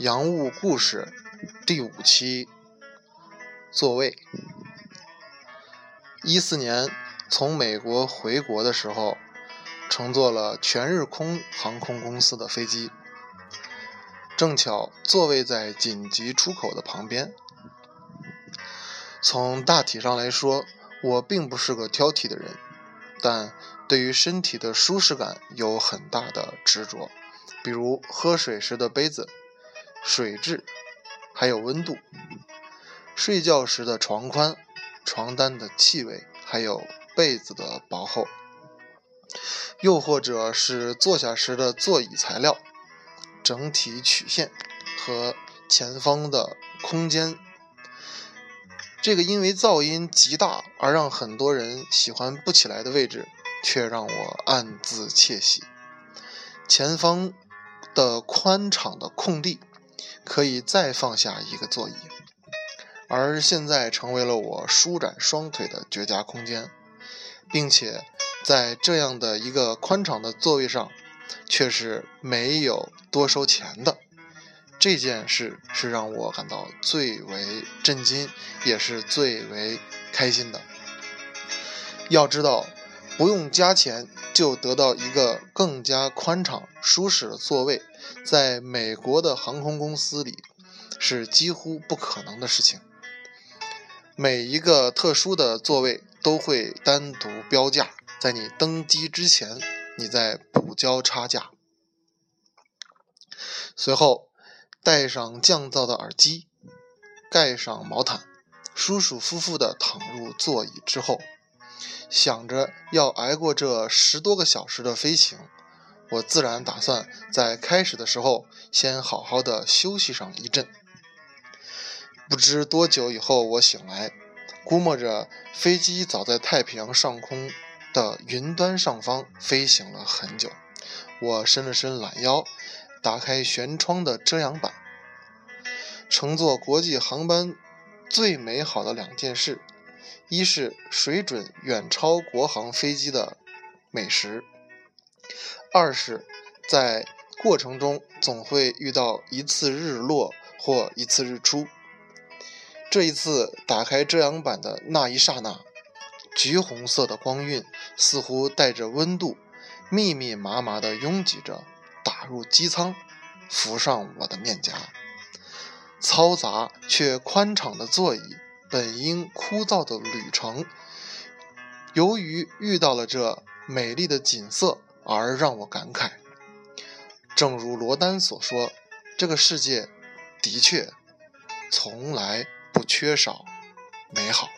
洋务故事第五期座位。一四年从美国回国的时候，乘坐了全日空航空公司的飞机，正巧座位在紧急出口的旁边。从大体上来说，我并不是个挑剔的人，但对于身体的舒适感有很大的执着，比如喝水时的杯子、水质，还有温度；睡觉时的床宽、床单的气味，还有被子的薄厚；又或者是坐下时的座椅材料、整体曲线和前方的空间。这个因为噪音极大而让很多人喜欢不起来的位置，却让我暗自窃喜。前方的宽敞的空地，可以再放下一个座椅，而现在成为了我舒展双腿的绝佳空间，并且在这样的一个宽敞的座位上，却是没有多收钱的。这件事是让我感到最为震惊，也是最为开心的。要知道，不用加钱就得到一个更加宽敞、舒适的座位，在美国的航空公司里是几乎不可能的事情。每一个特殊的座位都会单独标价，在你登机之前，你再补交差价。随后。戴上降噪的耳机，盖上毛毯，舒舒服服地躺入座椅之后，想着要挨过这十多个小时的飞行，我自然打算在开始的时候先好好的休息上一阵。不知多久以后，我醒来，估摸着飞机早在太平洋上空的云端上方飞行了很久。我伸了伸懒腰。打开舷窗的遮阳板。乘坐国际航班最美好的两件事，一是水准远超国航飞机的美食，二是在过程中总会遇到一次日落或一次日出。这一次打开遮阳板的那一刹那，橘红色的光晕似乎带着温度，密密麻麻地拥挤着。打入机舱，浮上我的面颊。嘈杂却宽敞的座椅，本应枯燥的旅程由于遇到了这美丽的景色而让我感慨。正如罗丹所说这个世界的确从来不缺少美好。